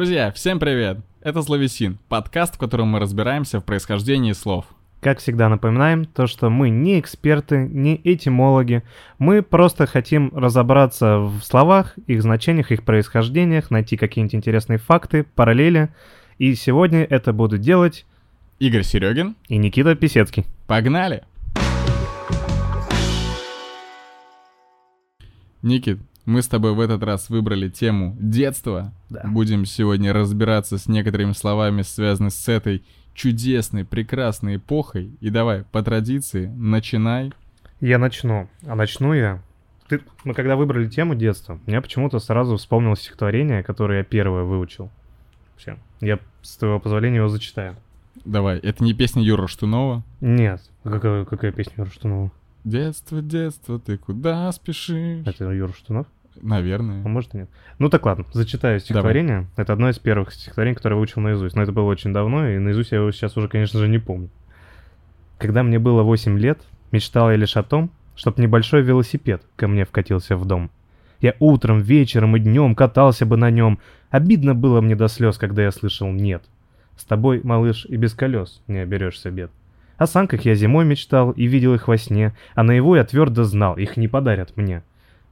Друзья, всем привет! Это Словесин, подкаст, в котором мы разбираемся в происхождении слов. Как всегда напоминаем, то, что мы не эксперты, не этимологи, мы просто хотим разобраться в словах, их значениях, их происхождениях, найти какие-нибудь интересные факты, параллели. И сегодня это будут делать Игорь Серегин и Никита Писецкий. Погнали! Никит, мы с тобой в этот раз выбрали тему детства. Да. Будем сегодня разбираться с некоторыми словами, связанными с этой чудесной, прекрасной эпохой. И давай, по традиции, начинай. Я начну. А начну я... Ты, мы когда выбрали тему детства, мне почему-то сразу вспомнилось стихотворение, которое я первое выучил. Вообще. Я, с твоего позволения, его зачитаю. Давай, это не песня Юра Штунова? Нет. Какая, какая песня Юра Штунова? Детство, детство, ты куда спешишь? Это Юра Штунов? Наверное. А может и нет. Ну так ладно, зачитаю стихотворение. Это одно из первых стихотворений, которое я выучил наизусть. Но это было очень давно, и наизусть я его сейчас уже, конечно же, не помню. Когда мне было 8 лет, мечтал я лишь о том, чтоб небольшой велосипед ко мне вкатился в дом. Я утром, вечером и днем катался бы на нем. Обидно было мне до слез, когда я слышал «нет». С тобой, малыш, и без колес не оберешься бед. О санках я зимой мечтал и видел их во сне, а наяву я твердо знал, их не подарят мне.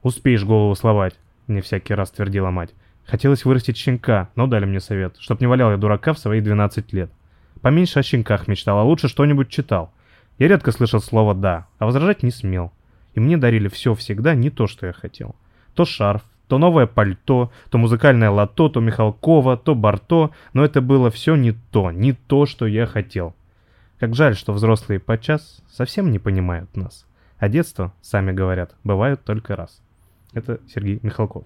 «Успеешь голову словать», — мне всякий раз твердила мать. Хотелось вырастить щенка, но дали мне совет, чтоб не валял я дурака в свои 12 лет. Поменьше о щенках мечтал, а лучше что-нибудь читал. Я редко слышал слово «да», а возражать не смел. И мне дарили все всегда не то, что я хотел. То шарф, то новое пальто, то музыкальное лото, то Михалкова, то Барто, но это было все не то, не то, что я хотел. Как жаль, что взрослые подчас совсем не понимают нас. А детство, сами говорят, бывают только раз. Это Сергей Михалков.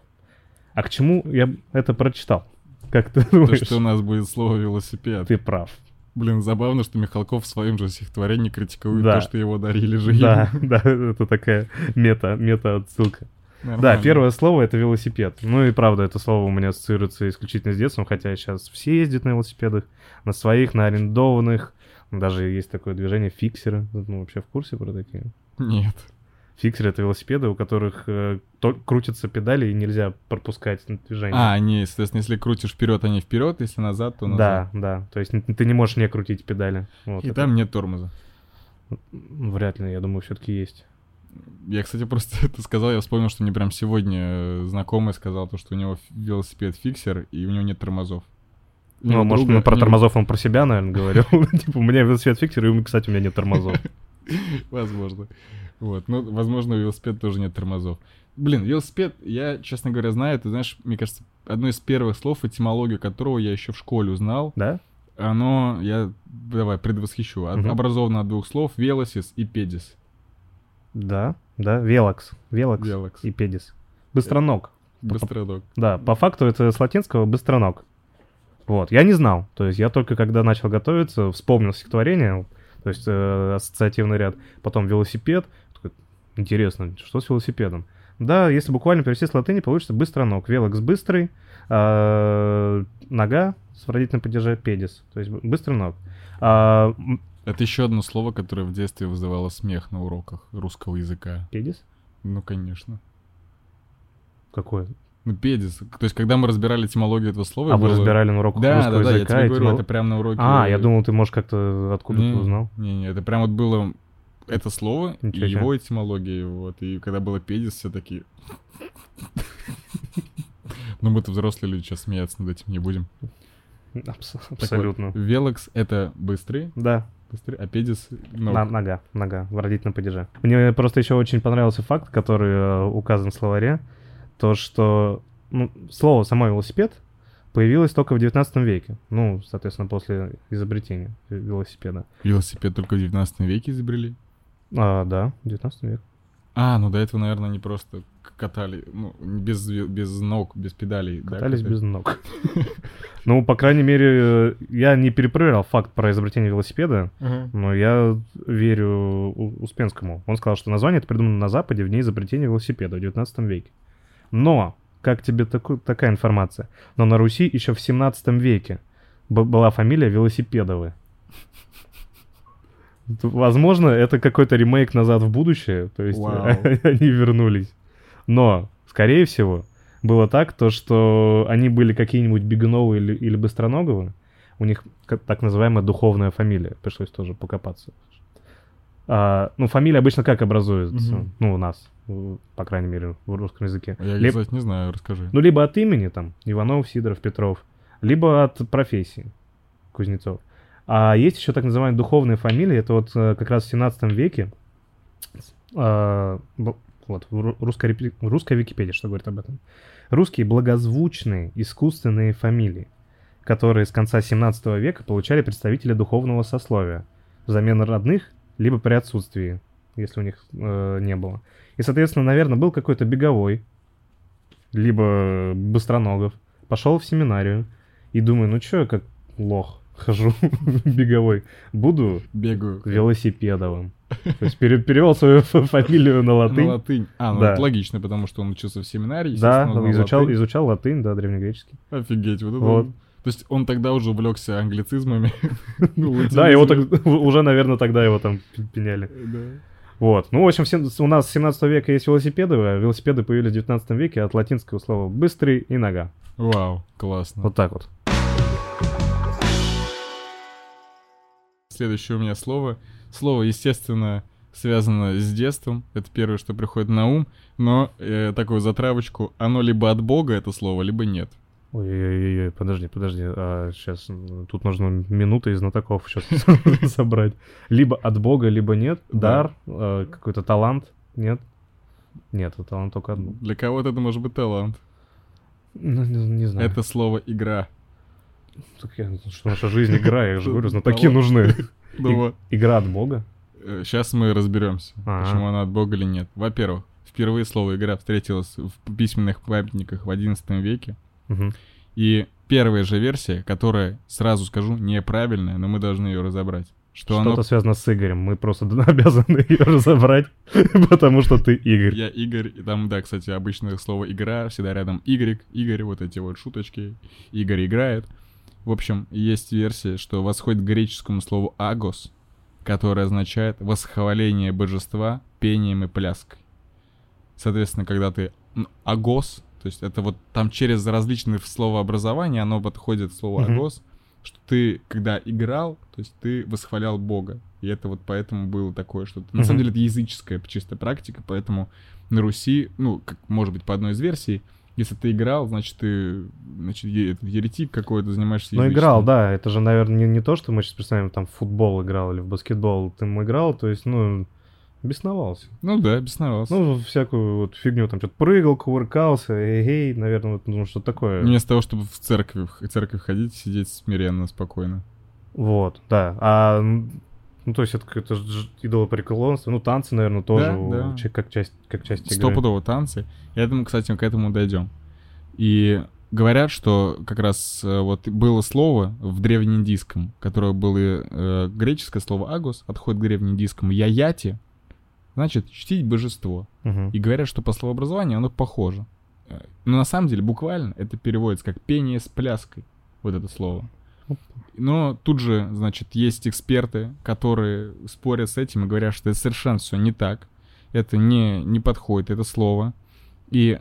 А к чему я это прочитал? Как ты То, думаешь? что у нас будет слово «велосипед». Ты прав. Блин, забавно, что Михалков в своем же стихотворении критикует Да. то, что его дарили же Да, да, это такая мета, мета отсылка. Да, первое слово это велосипед. Ну и правда, это слово у меня ассоциируется исключительно с детством, хотя сейчас все ездят на велосипедах, на своих, на арендованных. Даже есть такое движение фиксеры. Ну, вообще в курсе про такие? Нет. Фиксеры это велосипеды, у которых э, то- крутятся педали и нельзя пропускать движение. А, они, соответственно, если крутишь вперед, они вперед, если назад, то назад. да, да. То есть ты не можешь не крутить педали. Вот И это- там нет тормоза. Вряд ли, я думаю, все-таки есть. Я, кстати, просто это сказал, я вспомнил, что мне прям сегодня э, знакомый сказал, то, что у него велосипед фиксер, и у него нет тормозов. Ну, него может, друга- ну, про тормозов он про себя, наверное, говорил. Типа, у меня велосипед фиксер, и, кстати, у меня нет тормозов. Возможно. Вот, ну, возможно, у велосипеда тоже нет тормозов. Блин, велосипед, я, честно говоря, знаю, ты знаешь, мне кажется, одно из первых слов, этимологию которого я еще в школе узнал, Да? оно, я, давай, предвосхищу, Мгм. образовано от двух слов, велосис и педис. Да, да, велокс. Велокс Велокс. и педис. Быстроног. Быстроног. Да, по факту это с латинского быстроног. Вот, я не знал. То есть я только когда начал готовиться, вспомнил стихотворение, то есть э, ассоциативный ряд, потом велосипед. Интересно, что с велосипедом? Да, если буквально перевести с латыни, получится быстроног. Велокс быстрый, а, нога с родительным падеже педис, то есть б- быстрый ног. А, Это еще одно слово, которое в детстве вызывало смех на уроках русского языка. педис? Ну, конечно. Какое? Ну, педис. То есть, когда мы разбирали этимологию этого слова... А вы было- разбирали на уроках Да, русского да, да, я языка? тебе и говорю, этимол- это прям на уроке... А, я думал, ты, может, как-то откуда не, ты узнал. Не-не, это прям вот было это слово, и Ничего себе. его этимология, вот. И когда было педис, все такие... Ну, мы-то взрослые люди, сейчас смеяться над этим не будем. Абс- Так вот, Абсолютно. Велокс — это быстрый, Да, быстрый, а педис... На- нога, нога, в родительном падеже. Мне просто еще очень понравился факт, который э, указан в словаре, то, что ну, слово «само велосипед» появилось только в 19 веке. Ну, соответственно, после изобретения велосипеда. велосипед только в 19 веке изобрели. А, да, 19 век. А, ну до этого, наверное, они просто катали, ну, без, без ног, без педалей. да, Катались катали? без ног. Ну, по крайней мере, э, я не перепроверял факт про изобретение велосипеда. Но я верю Успенскому. Он сказал, что название это придумано на Западе в дни изобретения велосипеда в 19 веке. Но, как тебе такая информация? Но на Руси еще в 17 веке была фамилия Велосипедовы. Возможно, это какой-то ремейк назад в будущее, то есть они вернулись. Но, скорее всего, было так, то что они были какие-нибудь Бегуновы или, или Быстроноговы, у них так называемая духовная фамилия, пришлось тоже покопаться. А, ну, фамилия обычно как образуется? Угу. Ну, у нас, по крайней мере, в русском языке. Я, Либо, кстати, не знаю, расскажи. Ну, либо от имени, там, Иванов, Сидоров, Петров, либо от профессии, Кузнецов. А есть еще так называемая духовная фамилия, это вот э, как раз в 17 веке, а, вот, русская, русская Википедия что говорит об этом. Русские благозвучные искусственные фамилии, которые с конца 17 века получали представители духовного сословия взамен родных, либо при отсутствии, если у них э, не было. И, соответственно, наверное, был какой-то беговой, либо быстроногов, пошел в семинарию и думаю, ну что я как лох хожу беговой, буду Бегаю. велосипедовым. То есть перевел свою фамилию на латынь. На латынь. А, ну да. это логично, потому что он учился в семинарии. Да, изучал, латынь. изучал латынь, да, древнегреческий. Офигеть, вот это вот. То есть он тогда уже увлекся англицизмами. Ну, да, его уже, наверное, тогда его там пеняли. Вот. Ну, в общем, у нас с 17 века есть велосипеды, а велосипеды появились в 19 веке от латинского слова «быстрый» и «нога». Вау, классно. Вот так вот. Следующее у меня слово. Слово, естественно, связано с детством. Это первое, что приходит на ум. Но э, такую затравочку. Оно либо от Бога, это слово, либо нет. Ой-ой-ой, подожди, подожди. А, сейчас тут нужно минуты из знатоков сейчас собрать. Либо от Бога, либо нет. Дар, э, какой-то талант. Нет. Нет, талант только одно. Для кого-то это может быть талант. Ну, не, не знаю. Это слово игра. Так я, что наша жизнь игра, я же говорю, знатоки нужны. Игра от Бога? Сейчас э, мы разберемся, почему она от Бога или нет. Во-первых, впервые слово игра встретилось в письменных памятниках в XI веке. И первая же версия, которая, сразу скажу, неправильная, но мы должны ее разобрать. Что Что-то оно... связано с Игорем. Мы просто обязаны ее разобрать, потому что ты Игорь. Я Игорь. И там, да, кстати, обычное слово игра, всегда рядом Y, Игорь, вот эти вот шуточки. Игорь играет. В общем, есть версия, что восходит к греческому слову «агос», которое означает восхваление божества пением и пляской. Соответственно, когда ты «агос», то есть это вот там через различные словообразования оно подходит слово «агос», что ты, когда играл, то есть ты восхвалял Бога. И это вот поэтому было такое что-то. На самом деле это языческая чистая практика, поэтому на Руси, ну, как может быть по одной из версий, если ты играл, значит, ты значит, еретик какой-то, занимаешься Ну, играл, да. Это же, наверное, не, не то, что мы сейчас представим, там, в футбол играл или в баскетбол. Ты играл, то есть, ну, бесновался. Ну да, бесновался. Ну, всякую вот фигню, там, что-то прыгал, кувыркался, эй, наверное, вот, ну, что такое. Вместо того, чтобы в церковь, в церковь ходить, сидеть смиренно, спокойно. Вот, да. А ну, то есть это, это идолопреклонство. Ну, танцы, наверное, тоже да, да. как часть, как часть игры. Стопудово танцы. Я думаю, кстати, к этому дойдем. И говорят, что как раз э, вот было слово в древнеиндийском, которое было э, греческое слово агос, отходит к древнеиндийскому яяти, значит чтить божество. Угу. И говорят, что по словообразованию оно похоже. Э, но на самом деле буквально это переводится как пение с пляской, вот это слово. Но тут же, значит, есть эксперты, которые спорят с этим и говорят, что это совершенно все не так. Это не, не подходит, это слово. И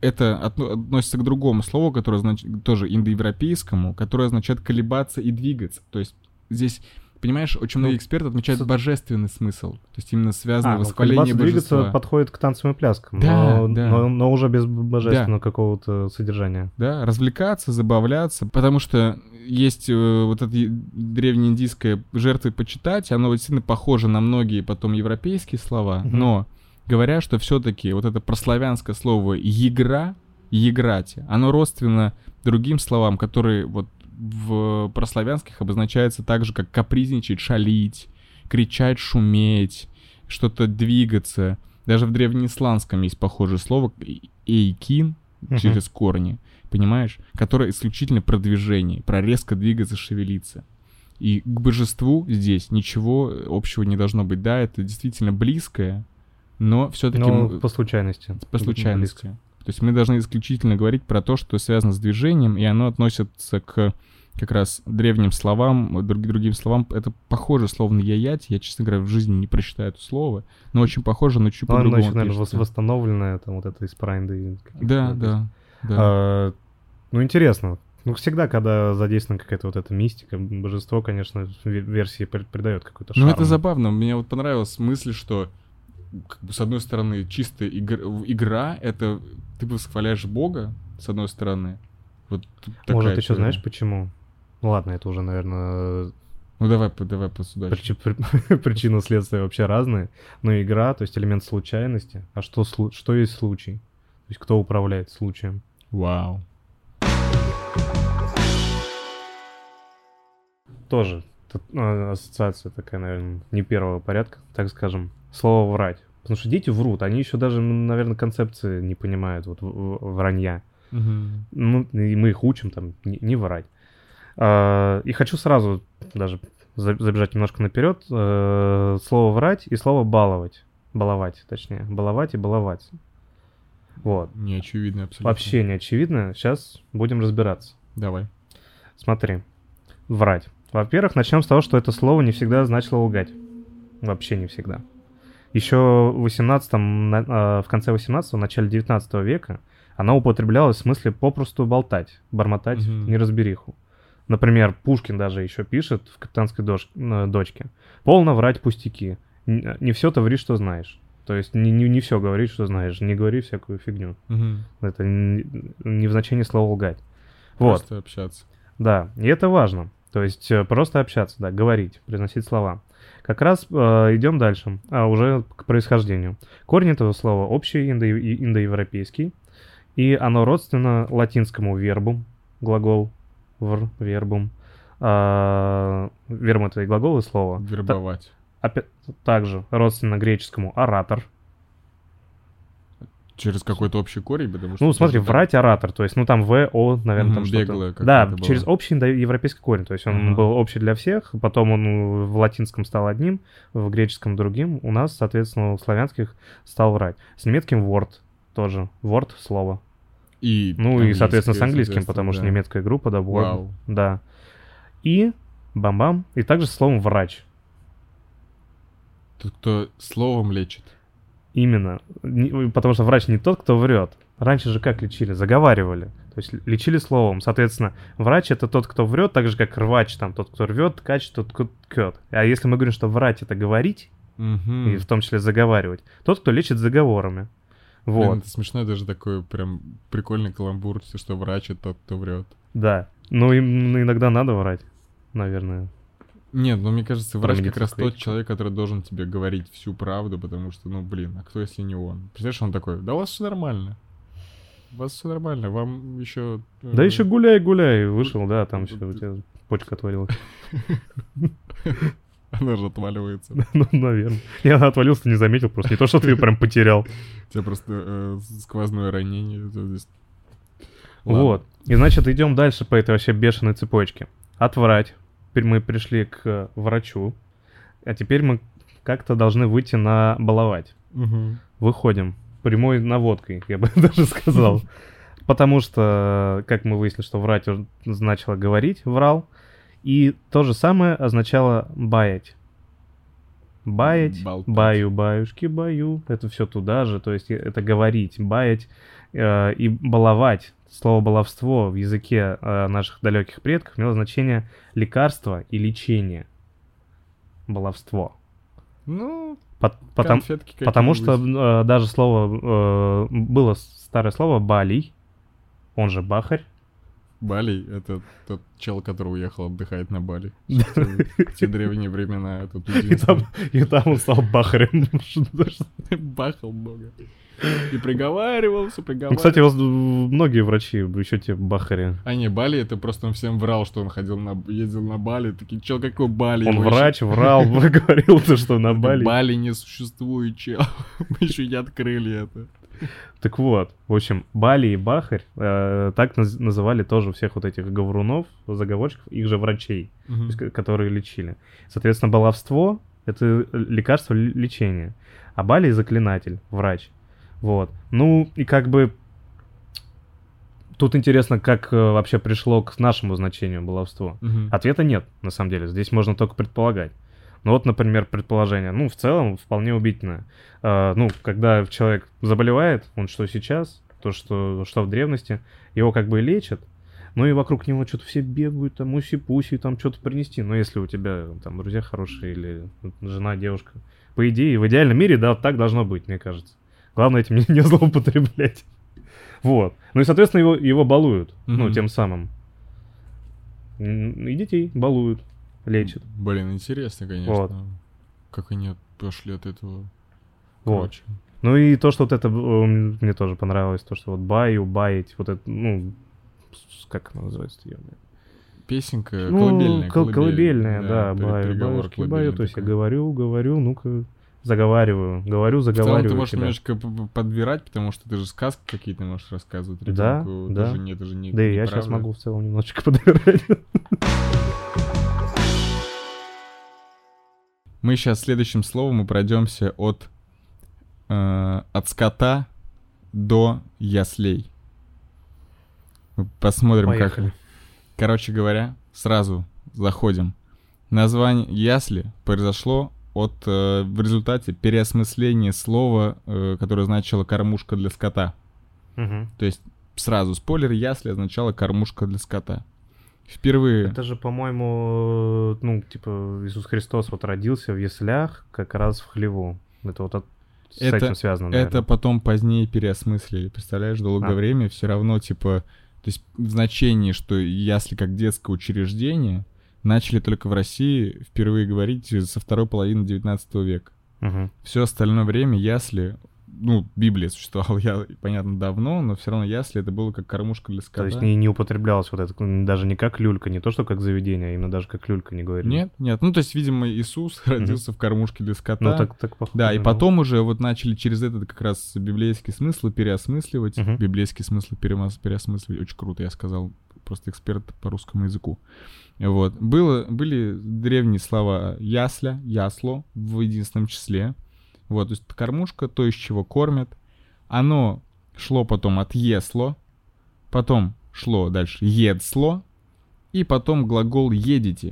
это относится к другому слову, которое значит, тоже индоевропейскому, которое означает колебаться и двигаться. То есть здесь понимаешь, очень многие ну, эксперты отмечают с... божественный смысл. То есть именно связанное а, восхваление ну, божества. подходит к танцам и пляскам, да, но, да. Но, но уже без божественного да. какого-то содержания. Да, развлекаться, забавляться, потому что есть э, вот это древнеиндийское жертвы почитать, оно сильно похоже на многие потом европейские слова, mm но говоря, что все-таки вот это прославянское слово «игра», «играть», оно родственно другим словам, которые вот в прославянских обозначается так же, как капризничать, шалить, кричать, шуметь, что-то двигаться. Даже в древнеисландском есть похожее слово «эйкин» через uh-huh. корни, понимаешь? Которое исключительно про движение, про резко двигаться, шевелиться. И к божеству здесь ничего общего не должно быть. Да, это действительно близкое, но все-таки... Но по случайности. По случайности. То есть мы должны исключительно говорить про то, что связано с движением, и оно относится к как раз древним словам, друг, другим словам, это похоже словно яять. Я, честно говоря, в жизни не прочитаю это слово, но очень похоже, но чуть по-другому. Оно еще, наверное, пишется. восстановленное, там вот это из прайнда. Да, да. Да. А, ну, интересно. Ну, всегда, когда задействована какая-то вот эта мистика, божество, конечно, версии придает какой-то шарм. Ну, это забавно. Мне вот понравилась мысль, что как бы, с одной стороны, чистая игр... игра — это ты восхваляешь Бога, с одной стороны. Вот Может, еще знаешь почему? Ну ладно, это уже, наверное... Ну давай, давай посудачим. Причи... Причина следствия вообще разные. Но игра, то есть элемент случайности. А что, что есть случай? То есть кто управляет случаем? Вау. Тоже ну, ассоциация такая, наверное, не первого порядка, так скажем. Слово «врать». Потому что дети врут, они еще даже, наверное, концепции не понимают вот вранья. Угу. Ну, и мы их учим там не, не врать. А, и хочу сразу даже забежать немножко наперед. А, слово «врать» и слово «баловать». Баловать, точнее. Баловать и баловать. Вот. Не очевидно абсолютно. Вообще не очевидно. Сейчас будем разбираться. Давай. Смотри. Врать. Во-первых, начнем с того, что это слово не всегда значило лгать. Вообще не всегда. Еще в 18 а, в конце 18 начале 19 века она употреблялась в смысле попросту болтать, бормотать угу. неразбериху. Например, Пушкин даже еще пишет в «Капитанской дош... дочке». «Полно врать пустяки. Не все то ври, что знаешь». То есть не, не, не все говори, что знаешь. Не говори всякую фигню. Угу. Это не, не в значении слова лгать. Просто вот. общаться. Да, и это важно. То есть э, просто общаться, да, говорить, произносить слова. Как раз э, идем дальше, а уже к происхождению. Корень этого слова общий индо- индоевропейский, и оно родственно латинскому вербу, глагол вр, вербум. А, вербум это и глагол, и слово. Вербовать. Та- опять, также родственно греческому оратор, Через какой-то общий корень, потому что... Ну, смотри, там... врать оратор, то есть, ну, там В, О, наверное, там что-то... Да, через общий европейский корень, то есть он ага. был общий для всех, потом он в латинском стал одним, в греческом другим, у нас, соответственно, у славянских стал врать. С немецким word тоже, word — слово. И ну, и, соответственно, с английским, потому да. что немецкая группа, да, word, Вау. да. И бам-бам, и также словом врач. Тот, кто словом лечит. Именно. Потому что врач не тот, кто врет. Раньше же как лечили? Заговаривали. То есть лечили словом. Соответственно, врач это тот, кто врет, так же как рвач, там тот, кто рвет, ткач, тот, кто ткет. А если мы говорим, что врать это говорить, угу. и в том числе заговаривать, тот, кто лечит заговорами. Вот. Блин, это смешно, даже такой прям прикольный каламбур, что врач это тот, кто врет. Да. Ну, им иногда надо врать, наверное. Нет, ну мне кажется, врач как раз тот человек, который должен тебе говорить всю правду, потому что, ну блин, а кто если не он? Представляешь, он такой, да у вас все нормально. У вас все нормально, вам еще... Э, да еще гуляй, гуляй, вышел, да, там все, у тебя почка отвалилась. Она же отваливается. Ну, наверное. Я отвалился, не заметил, просто не то, что ты прям потерял. У тебя просто э, сквозное ранение. Вот. И значит, идем дальше по этой вообще бешеной цепочке. Отврать, Теперь мы пришли к врачу, а теперь мы как-то должны выйти на баловать. Угу. Выходим прямой наводкой, я бы даже сказал. Потому что, как мы выяснили, что врать значило говорить, врал. И то же самое означало баять. Баять, Болтать. баю, баюшки, баю. Это все туда же. То есть это говорить, баять э, и баловать слово баловство в языке э, наших далеких предков имело значение лекарство и лечение. Баловство. Ну, По потому, потому что э, даже слово, э, было старое слово балий, он же бахарь. Бали — это тот чел, который уехал отдыхать на Бали. В те древние времена. И там, и там он стал бахарем. Бахал бога. И приговаривался, приговаривался. Ну, кстати, вот многие врачи еще те бахари. А не, Бали, это просто он всем врал, что он ходил на, ездил на Бали. Такие, чел, какой Бали? Он врач, еще... врал, говорил, то, что на Бали. Бали не существует, чел. Мы еще не открыли это. Так вот, в общем, Бали и Бахарь э, так наз- называли тоже всех вот этих говорунов, заговорщиков, их же врачей, угу. есть, которые лечили. Соответственно, баловство — это лекарство лечения, а Бали — заклинатель, врач. Вот. Ну, и как бы Тут интересно, как э, вообще пришло к нашему значению баловство. Угу. Ответа нет, на самом деле. Здесь можно только предполагать. Ну вот, например, предположение. Ну, в целом, вполне убедительное. Э, ну, когда человек заболевает, он что сейчас? То, что, что в древности его как бы лечат, ну и вокруг него что-то все бегают, там, уси-пуси, там, что-то принести. Но если у тебя там друзья хорошие или жена, девушка, по идее, в идеальном мире, да, так должно быть, мне кажется. Главное этим не, не злоупотреблять. Вот. Ну и, соответственно, его, его балуют, mm-hmm. ну, тем самым. И детей балуют, лечат. Блин, интересно, конечно. Вот. Как они пошли от этого. Вот. Ну и то, что вот это мне тоже понравилось, то, что вот баю, баить, вот это, ну, как она называется, ее? Песенка ну, колыбельная. Кол- колыбельная, да, да баю, баюшки, баю, то есть я говорю, говорю, ну-ка, заговариваю, говорю, заговариваю. В целом ты можешь тебя. немножко подбирать, потому что ты же сказки какие-то можешь рассказывать ребенку. Да, да. Даже нет, даже не Да и я сейчас могу в целом немножечко подбирать. Мы сейчас следующим словом мы пройдемся от, э, от скота до яслей. Посмотрим, Поехали. как... Короче говоря, сразу заходим. Название ясли произошло от э, в результате переосмысления слова, э, которое значило кормушка для скота. Угу. То есть сразу спойлер, ясли означало кормушка для скота. Впервые. Это же, по-моему, ну, типа, Иисус Христос вот родился в яслях как раз в хлеву. Это вот от, с это, этим связано, наверное. Это потом позднее переосмыслили. Представляешь, долгое а. время все равно, типа, то есть в значении, что ясли как детское учреждение, начали только в России впервые говорить со второй половины 19 века. Угу. Все остальное время ясли ну, Библия существовала, я, понятно, давно, но все равно ясли это было как кормушка для скота. То есть не, не употреблялось вот это, даже не как люлька, не то, что как заведение, а именно даже как люлька не говорили. Нет, нет, ну, то есть, видимо, Иисус родился mm-hmm. в кормушке для скота. Ну, так, так похоже. Да, и потом уже вот начали через этот как раз библейский смысл переосмысливать, mm-hmm. библейский смысл переосмысливать, очень круто, я сказал, просто эксперт по русскому языку. Вот. Было, были древние слова ясля, ясло в единственном числе, вот, то есть кормушка, то, из чего кормят. Оно шло потом от есло, потом шло дальше едсло, и потом глагол едите.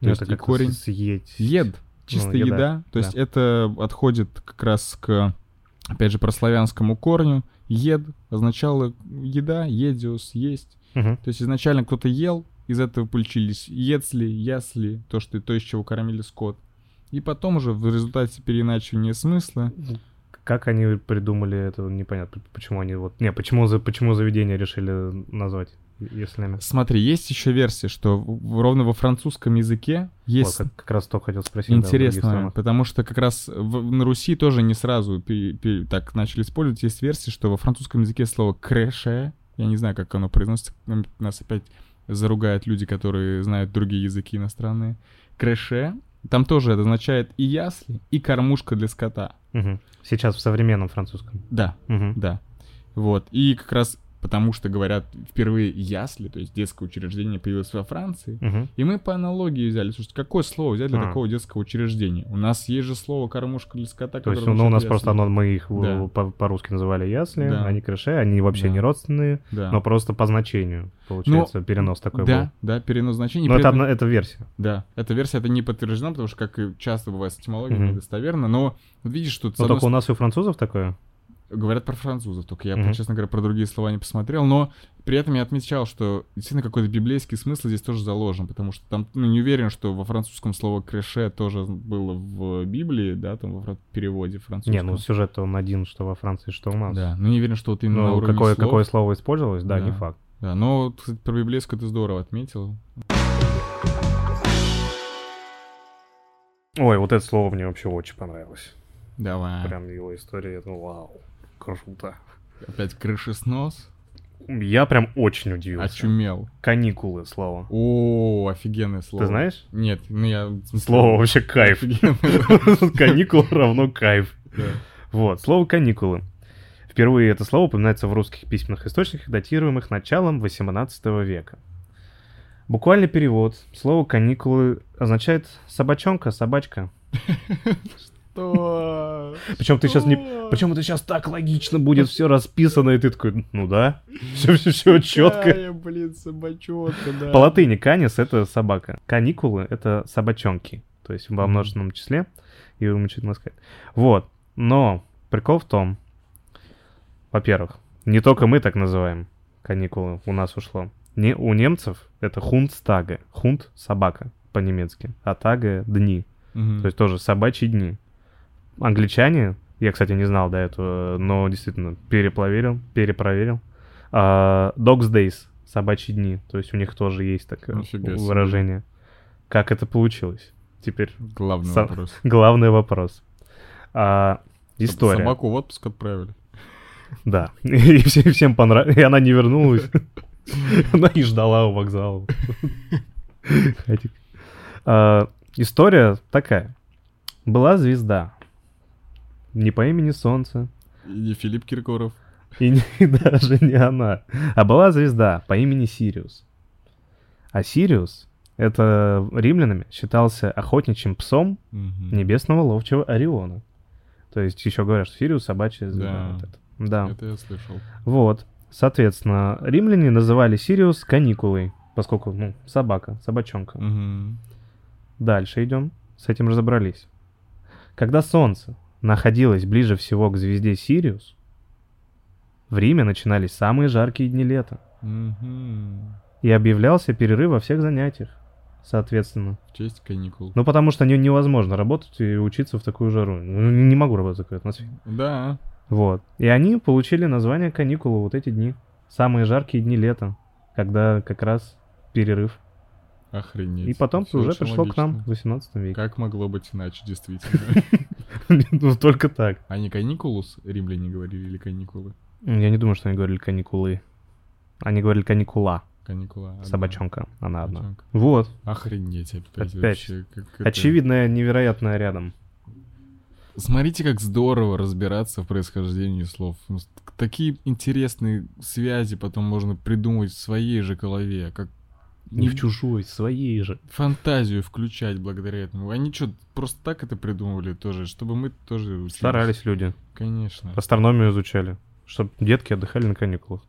То ну, есть и корень съесть. ед, чисто ну, еда. еда. То да. есть это отходит как раз к, опять же, прославянскому корню. Ед означало еда, едиус, есть. Угу. То есть изначально кто-то ел, из этого получились едсли, ясли, то, что, то, из чего кормили скот. И потом уже в результате переиначивания смысла... Как они придумали это, непонятно, почему они вот... Не, почему, почему заведение решили назвать ясли... Смотри, есть еще версия, что ровно во французском языке есть... Вот, как, как раз то хотел спросить. Интересно, да, потому что как раз в, на Руси тоже не сразу пи, пи, так начали использовать. Есть версия, что во французском языке слово «crèche», я не знаю, как оно произносится, нас опять заругают люди, которые знают другие языки иностранные. «Крэше» Там тоже это означает и ясли, и кормушка для скота. Угу. Сейчас в современном французском. Да, угу. да. Вот. И как раз потому что, говорят, впервые ясли, то есть детское учреждение, появилось во Франции. Угу. И мы по аналогии взяли, слушайте, какое слово взять для а. такого детского учреждения? У нас есть же слово «кормушка для скота». То есть, ну, у нас ясли. просто оно, мы их да. по-русски называли ясли, да. они крыши, они вообще да. не родственные, да. но просто по значению, получается, но, перенос такой да, был. Да, перенос значений. Но это, этом... одна, это версия. Да, эта версия, это не подтверждено, потому что, как и часто бывает с этимологией, угу. недостоверно, но вот видишь, что... Но только у нас и у французов такое? Говорят про французов, только я, mm-hmm. честно говоря, про другие слова не посмотрел, но при этом я отмечал, что действительно какой-то библейский смысл здесь тоже заложен, потому что там, ну, не уверен, что во французском слово «креше» тоже было в Библии, да, там во переводе французском. Не, ну сюжет он один, что во Франции, что у нас. Да, ну не уверен, что вот именно ну, на какое, слов... какое слово использовалось, да, да, не факт. Да, но, кстати, про библейскую ты здорово отметил. Ой, вот это слово мне вообще очень понравилось. Давай. Прям его история, ну вау. Круто. Опять крышеснос? Я прям очень удивился. Очумел. Каникулы слово. О, офигенное слово. Ты знаешь? Нет, ну я... Слово вообще кайф. Каникулы равно кайф. Вот, слово каникулы. Впервые это слово упоминается в русских письменных источниках, датируемых началом 18 века. Буквальный перевод. Слово «каникулы» означает «собачонка», «собачка». Что? Причем ты сейчас не... Причем это сейчас так логично будет все расписано, и ты такой, ну да, все, все, все четко. блин, собачонка, да. По латыни канис — это собака. Каникулы — это собачонки. То есть во множественном числе и умучительно сказать. Вот. Но прикол в том, во-первых, Не только мы так называем каникулы, у нас ушло. Не, у немцев это хундстага. Хунд — собака по-немецки, а тага — дни. Мгм. То есть тоже собачьи дни. Англичане, я, кстати, не знал до этого, но действительно перепроверил, перепроверил. А, Dogs Days, собачьи дни. То есть у них тоже есть такое Нифига себе. выражение. Как это получилось? Теперь Главный Сам- вопрос. главный вопрос. А, история. Собаку в отпуск отправили. Да. И все- всем понравилось. И она не вернулась. Она и ждала у вокзала. А, История такая. Была звезда. Не по имени Солнце. И не Филипп Киркоров. И, не- даже не она. А была звезда по имени Сириус. А Сириус, это римлянами считался охотничьим псом Мгм. небесного ловчего Ориона. То есть еще говорят, что Сириус собачья звезда. Да. вот это. Да. Это я слышал. Вот. Соответственно, римляне называли Сириус каникулой, поскольку, ну, собака, собачонка. Мгм. Дальше идем. С этим разобрались. Когда Солнце находилось ближе всего к звезде Сириус, в Риме начинались самые жаркие дни лета. Мгм. И объявлялся перерыв во всех занятиях, соответственно. В честь каникул. Ну, потому что не- невозможно работать и учиться в такую жару. Ну, не могу работать в такой атмосфере. Да. Вот. И они получили название каникулы вот эти дни. Самые жаркие дни лета, когда как раз перерыв. Охренеть. И потом уже пришло к нам логично. в 18 веке. Как могло быть иначе, действительно? Ну, только так. А не каникулус римляне говорили или каникулы? Я не думаю, что они говорили каникулы. Они говорили каникула. Каникула. одна. Собачонка. Она одна. Собачонка. Вот. Охренеть опять. Опять. вообще, как это- Очевидное, невероятное рядом. Смотрите, как здорово разбираться в происхождении слов. Ну, Такие интересные связи потом можно придумать в своей же голове, как Не в чужой, своей же. фантазию включать благодаря этому. Они что, просто так это придумывали тоже, чтобы мы тоже учились? Старались люди. Конечно. Астрономию изучали. Чтобы детки отдыхали на каникулах.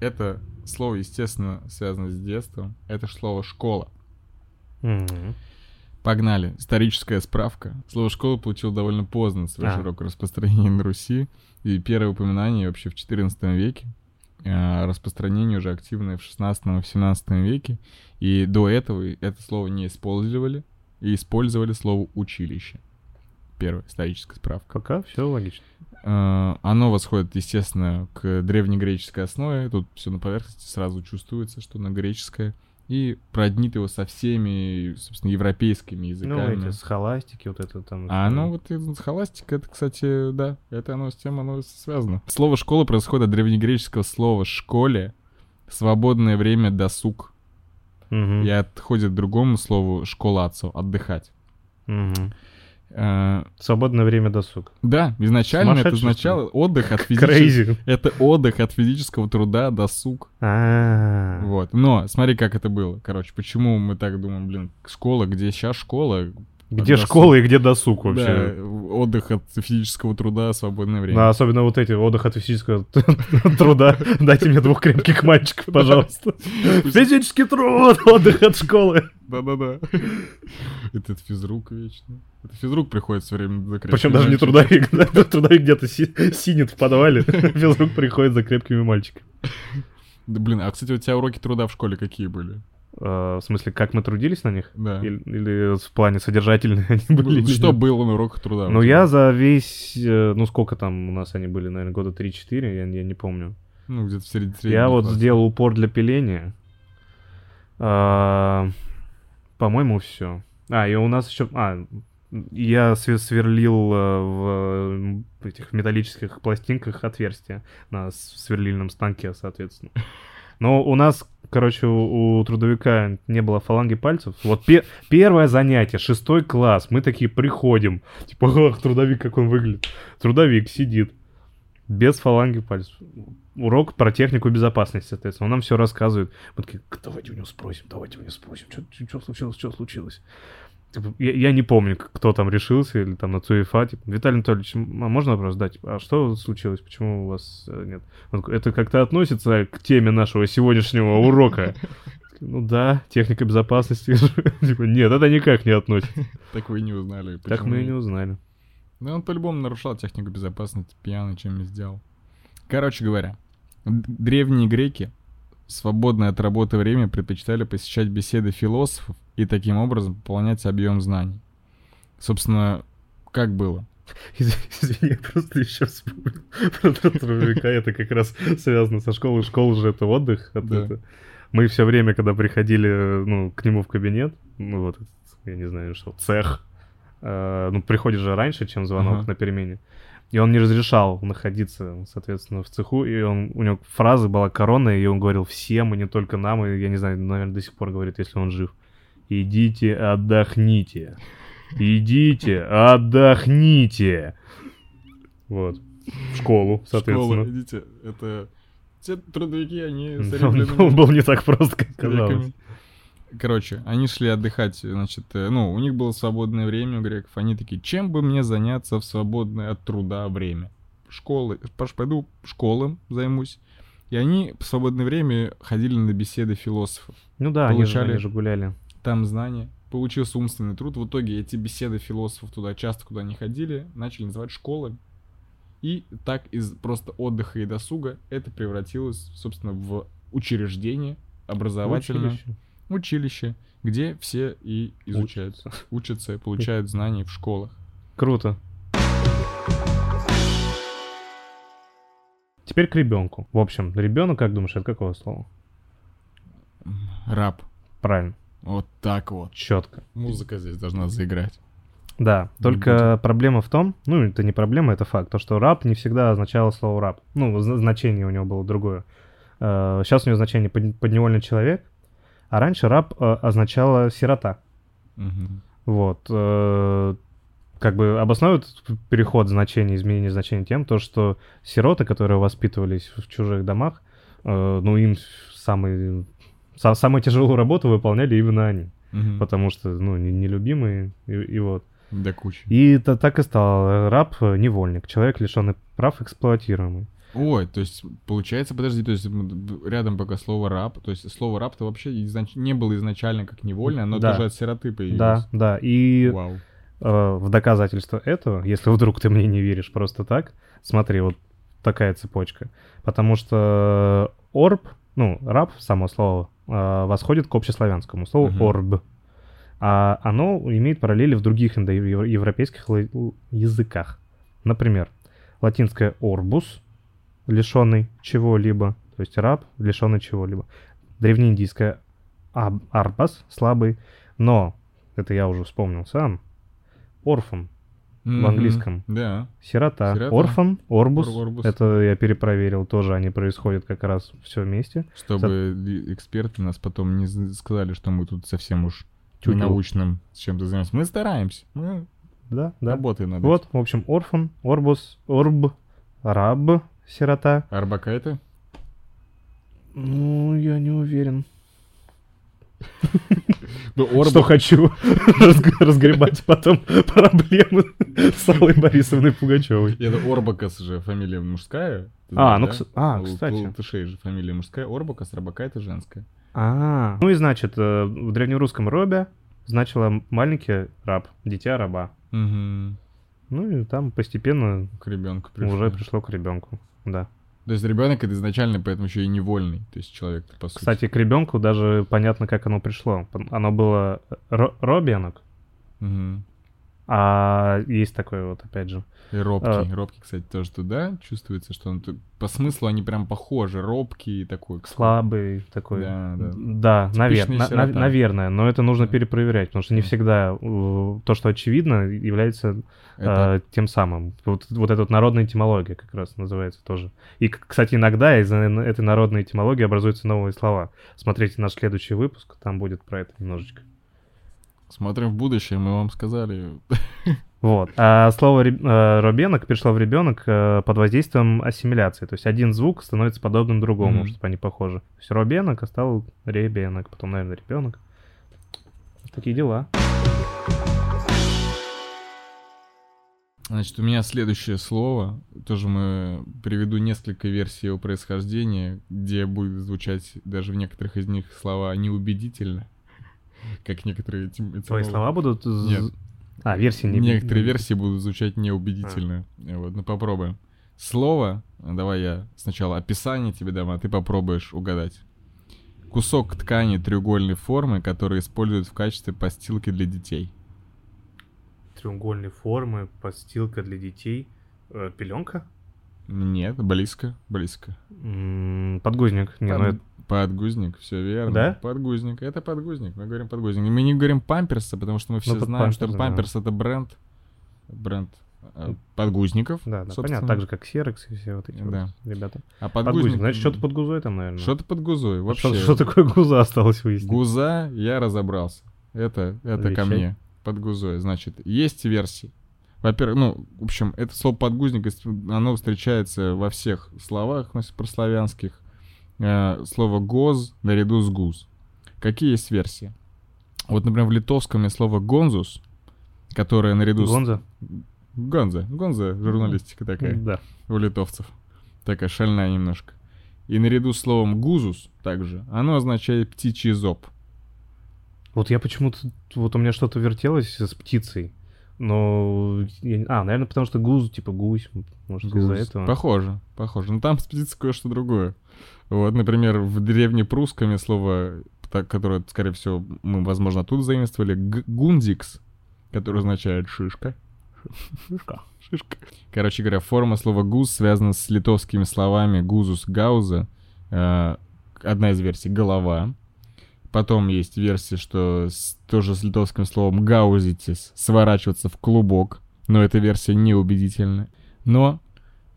Это слово, естественно, связано с детством. Это слово «школа». Мгм. Погнали. Историческая справка. Слово «школа» получило довольно поздно свое А. широкое распространение на Руси. И первое упоминание вообще в XIV веке. А распространение уже активное в XVI и в XVII веке. И до этого это слово не использовали. И использовали слово «училище». Первая историческая справка. Пока все логично. Э, Оно восходит, естественно, к древнегреческой основе. Тут все на поверхности сразу чувствуется, что оно греческое. И проднит его со всеми, собственно, европейскими Ну, языками. эти схоластики, вот это там. А оно вот схоластика, это, кстати, да, это оно с тем оно связано. Слово «школа» происходит от древнегреческого слова «школе», свободное время досуг, Мгм. и отходит к другому слову «школацо», отдыхать. Мгм. Э, Свободное время досуг. Да, изначально это означало отдых от физического... Это отдых от физического труда, досуг. А. Вот. Но смотри, как это было. Короче, почему мы так думаем, блин, школа, где сейчас школа? Где Досуг. школа и где досуг вообще? Да, отдых от физического труда, свободное время. Ну, особенно вот эти отдых от физического труда. Дайте мне двух крепких мальчиков, пожалуйста. Физический труд, отдых от школы. Да-да-да. Этот физрук вечно. Это физрук приходит все время за крепкими Причем даже не трудовик, да, трудовик где-то си- синет в подвале, физрук приходит за крепкими мальчиками. Да, блин, а, кстати, у тебя уроки труда в школе какие были? А, В смысле, как мы трудились на них? Да. Или, или в плане содержательные они были? Ну, Что было на уроках труда? Ну, я за весь... э, Ну, сколько там у нас они были, наверное, года 3-4, я, я не помню. Ну, где-то в среди Я вот сделал упор для пиления. А, По-моему, все. А, и у нас еще... А, я све- сверлил э, в э, этих металлических пластинках отверстия на сверлильном станке, соответственно. Но у нас, короче, у, у трудовика не было фаланги пальцев. Вот пе- первое занятие, шестой класс, мы такие приходим. Типа, ах, трудовик, как он выглядит. Трудовик сидит без фаланги пальцев. Урок про технику безопасности, соответственно. Он нам все рассказывает. Мы такие, «К- давайте у него спросим, давайте у него спросим, что случилось, что случилось. Типа, Я, я не помню, кто там решился, или там на ЦУЕФА, типа, Виталий Анатольевич, а можно вопрос задать? А что случилось? Почему у вас э, нет? Он Это как-то относится к теме нашего сегодняшнего урока? Ну да, техника безопасности. Типа, нет, это никак не относится. Так вы и не узнали. Так мы и не узнали. Да он по-любому нарушал технику безопасности, пьяный чем не сделал. Короче говоря, древние греки свободное от работы время предпочитали посещать беседы философов и таким образом пополнять объем знаний. Собственно, как было? Извини, я просто еще вспомнил про трудовика. Это как раз связано со школой. Школа же это отдых. Это, да. это. Мы все время, когда приходили ну, к нему в кабинет, ну вот, я не знаю, что, цех, э, ну, приходишь же раньше, чем звонок uh-huh. на перемене. И он не разрешал находиться, соответственно, в цеху. И он, у него фраза была корона, и он говорил всем, и не только нам. И я не знаю, наверное, до сих пор говорит, если он жив. Идите, отдохните. Идите, отдохните. Вот. В школу, соответственно. Школа, идите. Это... Те трудовики, они... Он был не так просто, как казалось. Короче, они шли отдыхать, значит, э, ну, у них было свободное время у греков. Они такие, чем бы мне заняться в свободное от труда время? Школы, пойду школам займусь. И они в свободное время ходили на беседы философов. Ну да, получали они же, они же гуляли. Там знания. Получился умственный труд. В итоге эти беседы философов туда часто, куда они ходили, начали называть школами. И так из просто отдыха и досуга это превратилось, собственно, в учреждение образовательное. Училище училище, где все и изучаются, учатся и получают знания в школах. Круто. Теперь к ребенку. В общем, ребенок, как думаешь, это какое слово? Раб. Правильно. Вот так вот. Четко. Музыка здесь должна заиграть. Да, только проблема в том, ну это не проблема, это факт, то что раб не всегда означало слово раб. Ну, значение у него было другое. Сейчас э, у него значение подневольный человек, а раньше раб э, означало сирота. Угу. Вот. Э, как бы обосновывают переход значения, изменение значения тем, то, что сироты, которые воспитывались в чужих домах, ну, им самый, са, самую тяжелую работу выполняли именно они. Угу. Потому что, ну, нелюбимые, и, и вот. Да куча. И это так и стал раб, невольник, человек, лишенный прав, эксплуатируемый. Ой, то есть, получается, подожди, то есть рядом пока слово раб, то есть слово раб-то вообще изнач... не было изначально как невольное, оно да. тоже от сироты появилось. Да, да, и Вау. Э, в доказательство этого, если вдруг ты мне не веришь просто так, смотри, вот такая цепочка. Потому что орб, ну, раб, само слово, э, восходит к общеславянскому слову угу. орб. А оно имеет параллели в других индоевропейских языках. Например, латинское орбус — лишенный чего-либо, то есть раб, лишенный чего-либо. Древнеиндийское арбас, слабый, но, это я уже вспомнил сам, орфан mm-hmm. в английском. Да. Сирота. Сирота. Орфан, орбус, Ор- орбус. Это я перепроверил, тоже они происходят как раз все вместе. Чтобы За... эксперты нас потом не сказали, что мы тут совсем уж Тю-тю. научным с чем-то занимаемся. Мы стараемся. Мы да, да. работаем над Вот, в общем, орфан, орбус, орб, раб, сирота. Арбакайте? Ну, я не уверен. Ну. Что хочу разгребать потом проблемы с Аллой Борисовной Пугачевой. Это Орбакас же фамилия мужская. А, ну, а, кстати. Латышей же фамилия мужская, Орбакас, Рабака это женская. А, ну и значит, э, в древнерусском робе значило маленький раб, дитя раба. Ну и там постепенно к ребенку пришло. уже пришло к ребенку, да. То есть ребенок это изначально, поэтому еще и невольный, то есть человек, по сути. Кстати, к ребенку даже понятно, как оно пришло. Оно было робенок, угу. А есть такое вот, опять же, и робкий. А... Робкий, кстати, тоже туда чувствуется, что он по смыслу они прям похожи. Робкий такой. Слабый такой. Да, да. Да, навер... на- наверное. Но это нужно да. перепроверять, потому что не всегда то, что очевидно, является это... э, тем самым. Вот, вот эта вот народная этимология как раз называется тоже. И, кстати, иногда из этой народной этимологии образуются новые слова. Смотрите наш следующий выпуск, там будет про это немножечко. Смотрим в будущее, мы вам сказали. Вот. А слово э, робенок перешло в ребенок э, под воздействием ассимиляции. То есть один звук становится подобным другому, mm-hmm. чтобы они похожи. То есть робенок, а стал ребенок, потом, наверное, ребенок. Такие дела. Значит, у меня следующее слово. Тоже мы приведу несколько версий его происхождения, где будет звучать даже в некоторых из них слова неубедительно. Как некоторые... Твои слова будут... Нет. А, версии не Некоторые версии будут звучать неубедительно. А. Вот, ну попробуем. Слово, давай я сначала описание тебе дам, а ты попробуешь угадать. Кусок ткани треугольной формы, который используют в качестве постилки для детей. Треугольной формы, постилка для детей. Э, пеленка? Нет, близко, близко. подгузник. Не, Под... ну это... Подгузник, все верно. Да? Подгузник. Это подгузник. Мы говорим подгузник. Мы не говорим памперса, потому что мы все ну, знаем, что памперс да. это бренд. Бренд э, подгузников. Да, да, понятно. Так же, как Серекс и все вот эти да. вот ребята. А подгузник... подгузник значит, что-то под гузой там, наверное. Что-то под гузой. Вообще. Что, что такое гуза осталось выяснить? Гуза, я разобрался. Это, это ко мне. Под гузой. Значит, есть версии. Во-первых, ну, в общем, это слово подгузник, оно встречается во всех словах прославянских. Э, слово «гоз» наряду с «гуз». Какие есть версии? Вот, например, в литовском есть слово «гонзус», которое наряду Гонза? с... Гонза? Гонза, журналистика такая. Да. У литовцев. Такая шальная немножко. И наряду с словом «гузус» также, оно означает «птичий зоб». Вот я почему-то... Вот у меня что-то вертелось с птицей. Но... Я, а, наверное, потому что гуз, типа гусь, может, из-за этого. Похоже, похоже. Но там спится кое-что другое. Вот, например, в древнепрусском слово, которое, скорее всего, мы, возможно, тут заимствовали, гундикс, которое означает шишка. Шишка. Шишка. Короче говоря, форма слова гуз связана с литовскими словами гузус гауза. Э, одна из версий — голова. Потом есть версия, что с, тоже с литовским словом гаузитис сворачиваться в клубок, но эта версия неубедительна. Но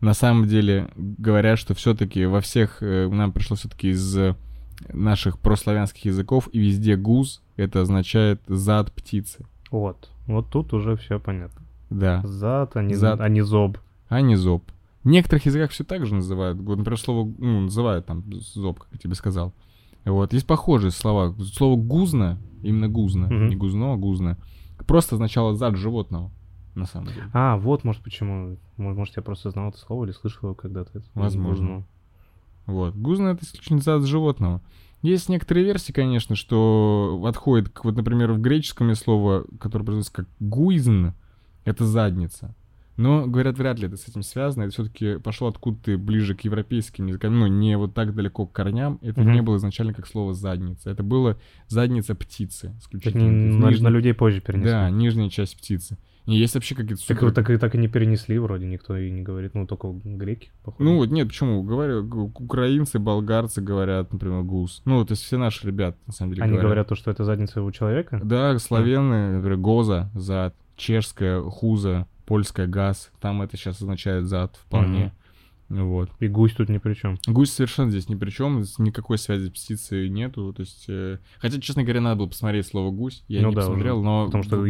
на самом деле говорят, что все-таки во всех, э, нам пришло все-таки из наших прославянских языков, и везде гуз это означает зад птицы. Вот, вот тут уже все понятно. Да. Зад, а не, зад. А не зоб. А не зоб. В некоторых языках все так же называют. Например, слово, ну, называют там зоб, как я тебе сказал. Вот, есть похожие слова. Слово гузно, именно гузно, mm-hmm. не гузно, а гузно, просто означало зад животного, на самом деле. А, вот, может, почему. Может, я просто знал это слово или слышал его когда-то. Возможно. Гузно. Вот. Гузно — это исключительно зад животного. Есть некоторые версии, конечно, что отходит, к, вот, например, в греческом слово, которое произносится как гуизн, это задница. Но, говорят, вряд ли это с этим связано. Это все-таки пошло откуда-то ближе к европейским языкам. Ну, не вот так далеко к корням. Это mm-hmm. не было изначально как слово задница. Это было задница птицы. Исключительно. на, нижняя... на людей позже перенесли. Да, нижняя часть птицы. И есть вообще какие-то супер... Так, так, и, так и не перенесли вроде, никто и не говорит. Ну, только греки, походу. Ну, вот нет, почему? Говорю, украинцы, болгарцы говорят, например, гус. Ну, то есть все наши ребята, на самом деле, Они говорят, говорят то, что это задница у человека? Да, славяны, например, гоза, зад, чешская, хуза, польская газ, там это сейчас означает зад вполне. Mm-hmm. Вот. И гусь тут ни при чем. Гусь совершенно здесь ни при чем, никакой связи с птицей нету. То есть, э... хотя, честно говоря, надо было посмотреть слово гусь. Я ну, не да, посмотрел, уже. но. Потому что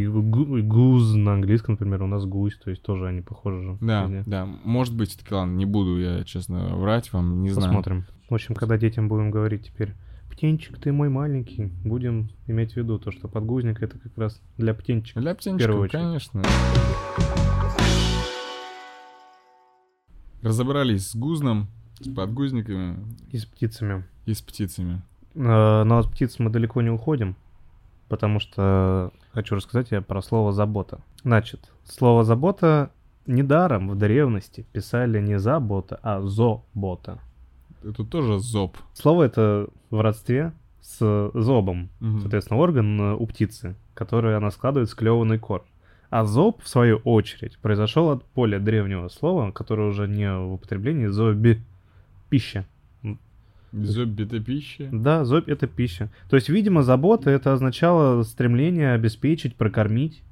гуз на английском, например, у нас гусь, то есть тоже они похожи же. Да, везде. да. Может быть, таки ладно, не буду я, честно, врать вам, не Посмотрим. знаю. Посмотрим. В общем, когда детям будем говорить теперь птенчик, ты мой маленький. Будем иметь в виду то, что подгузник это как раз для птенчика. Для птенчика, конечно. Разобрались с гузном, с подгузниками. И с птицами. И с птицами. А, но от птиц мы далеко не уходим, потому что хочу рассказать я про слово «забота». Значит, слово «забота» недаром в древности писали не «забота», а «зобота». Это тоже зоб. Слово это в родстве с зобом. Угу. Соответственно, орган э, у птицы, который она складывает с клеванный корм. А зоб, в свою очередь, произошел от более древнего слова, которое уже не в употреблении, зоби — пища. Зоб — это пища? Да, зоб — это пища. То есть, видимо, забота — это означало стремление обеспечить, прокормить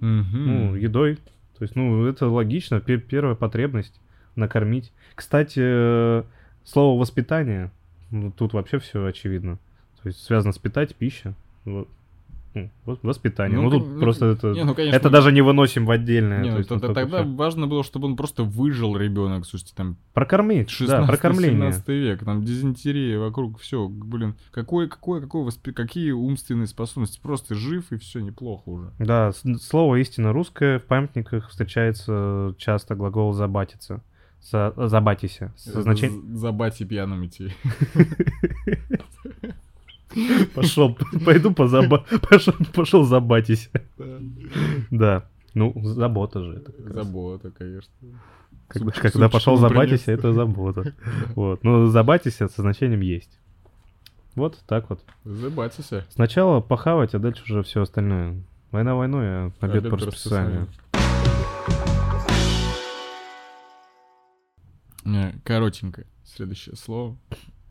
угу. ну, едой. То есть, ну, это логично, первая потребность — накормить. Кстати, э, Слово воспитание, ну, тут вообще все очевидно. То есть связано с питать, пища. Вот. Ну, воспитание. Ну, ну тут ну, просто это, не, ну, конечно, это даже не выносим в отдельное. Не, ну, есть, тогда все. важно было, чтобы он просто выжил ребенок, слушайте, там... Прокормить, 16, да, прокормление. 17 век, там дизентерия вокруг, все, блин, какой, какой, какой воспи... какие умственные способности, просто жив и все, неплохо уже. Да, слово истинно русское в памятниках встречается часто глагол «забатиться». За, забатися. Со значением... Забати пьяным идти. Пошел, пойду позаба... пошел, пошел забатись. Да. Ну, забота же это. Забота, конечно. Когда, когда пошел забатись, это забота. Вот. Ну, забатись со значением есть. Вот так вот. Забатися. Сначала похавать, а дальше уже все остальное. Война войной, а обед, обед по расписанию. Коротенькое. Следующее слово.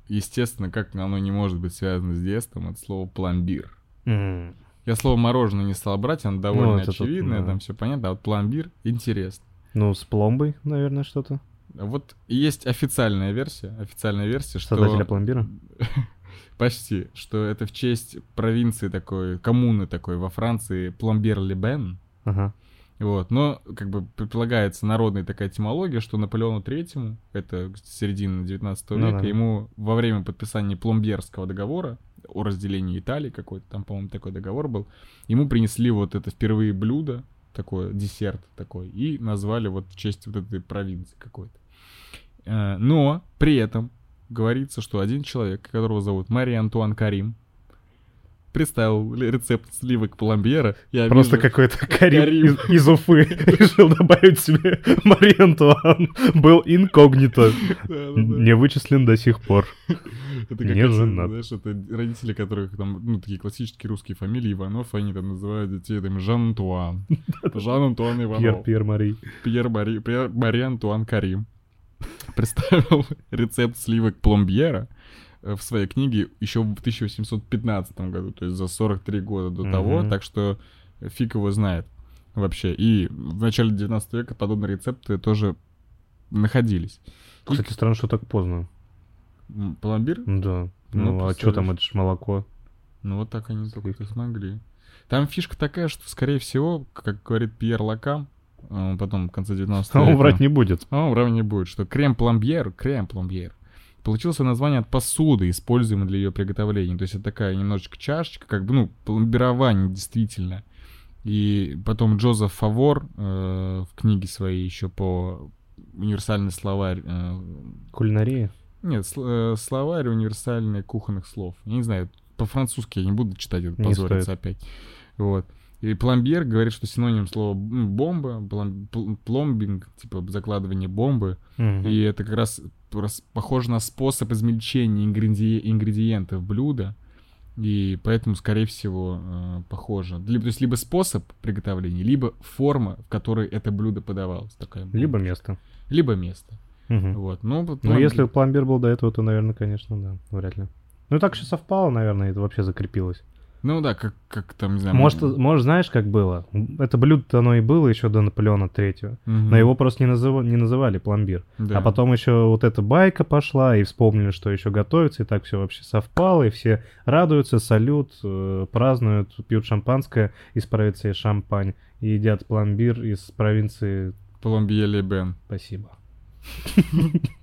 Естественно, как оно не может быть связано с детством, это слово пломбир. Mm. Я слово мороженое не стал брать, оно довольно ну, очевидное, тут, да. там все понятно, а вот пломбир интересно. Ну, с пломбой, наверное, что-то. Вот есть официальная версия, официальная версия, что... Создателя пломбира? Почти, что это в честь провинции такой, коммуны такой во Франции, Пломбер-Лебен. Ага. Вот, но как бы предполагается народная такая этимология, что Наполеону Третьему, это середина 19 века, ну, да. ему во время подписания Пломберского договора о разделении Италии какой-то, там, по-моему, такой договор был, ему принесли вот это впервые блюдо, такое, десерт такой, и назвали вот в честь вот этой провинции какой-то. Э, но при этом говорится, что один человек, которого зовут Мария Антуан Карим, представил рецепт сливок пломбьера. Я Просто вижу... какой-то Карим, Карим. Из, из Уфы решил добавить себе Мария Антуан. Был инкогнито. Не вычислен до сих пор. Не женат. Знаешь, это родители, которых там, ну, такие классические русские фамилии Иванов, они там называют детей там Жан-Антуан. Жан-Антуан Иванов. Пьер, Пьер Мари. Пьер Мари, Пьер Мари Антуан Карим. Представил рецепт сливок пломбьера в своей книге еще в 1815 году, то есть за 43 года до mm-hmm. того, так что фиг его знает вообще. И в начале 19 века подобные рецепты тоже находились. Кстати, И... странно, что так поздно. Пломбир? Да. Ну, ну а что там, это ж молоко. Ну, вот так они только смогли. Там фишка такая, что, скорее всего, как говорит Пьер Лакам, э, потом в конце 19 века... А он врать не будет. А он врать не будет, что крем-пломбьер, крем-пломбьер получился название от посуды, используемой для ее приготовления. То есть это такая немножечко чашечка, как бы, ну, пломбирование действительно. И потом Джозеф Фавор э, в книге своей еще по универсальный словарь... Э, Кулинария? Нет, сл- э, словарь универсальный кухонных слов. Я не знаю, по-французски я не буду читать, это позорится опять. Вот. И пломбьер говорит, что синоним слова бомба, пломбинг, типа закладывание бомбы. Угу. И это как раз похоже на способ измельчения ингреди... ингредиентов блюда. И поэтому, скорее всего, э, похоже. Либо, то есть либо способ приготовления, либо форма, в которой это блюдо подавалось. Такая либо место. Либо место. Угу. Вот. Ну, вот, ну, если пломбир был до этого, то, наверное, конечно, да, вряд ли. Ну так еще совпало, наверное, это вообще закрепилось. Ну да, как, как там, не знаю. Может, может, знаешь, как было? Это блюдо оно и было еще до Наполеона Третьего, угу. но его просто не, назыв... не называли пломбир. Да. А потом еще вот эта байка пошла, и вспомнили, что еще готовится, и так все вообще совпало, и все радуются, салют, э, празднуют, пьют шампанское из провинции Шампань и едят пломбир из провинции... Пломбье Бен. Спасибо.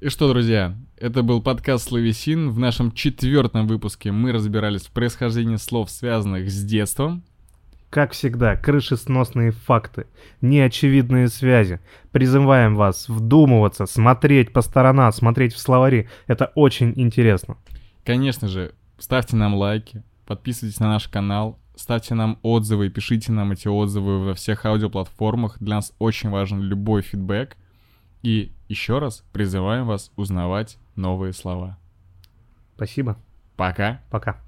И что, друзья, это был подкаст «Словесин». В нашем четвертом выпуске мы разбирались в происхождении слов, связанных с детством. Как всегда, крышесносные факты, неочевидные связи. Призываем вас вдумываться, смотреть по сторонам, смотреть в словари. Это очень интересно. Конечно же, ставьте нам лайки, подписывайтесь на наш канал, ставьте нам отзывы, пишите нам эти отзывы во всех аудиоплатформах. Для нас очень важен любой фидбэк. И еще раз призываем вас узнавать новые слова. Спасибо. Пока. Пока.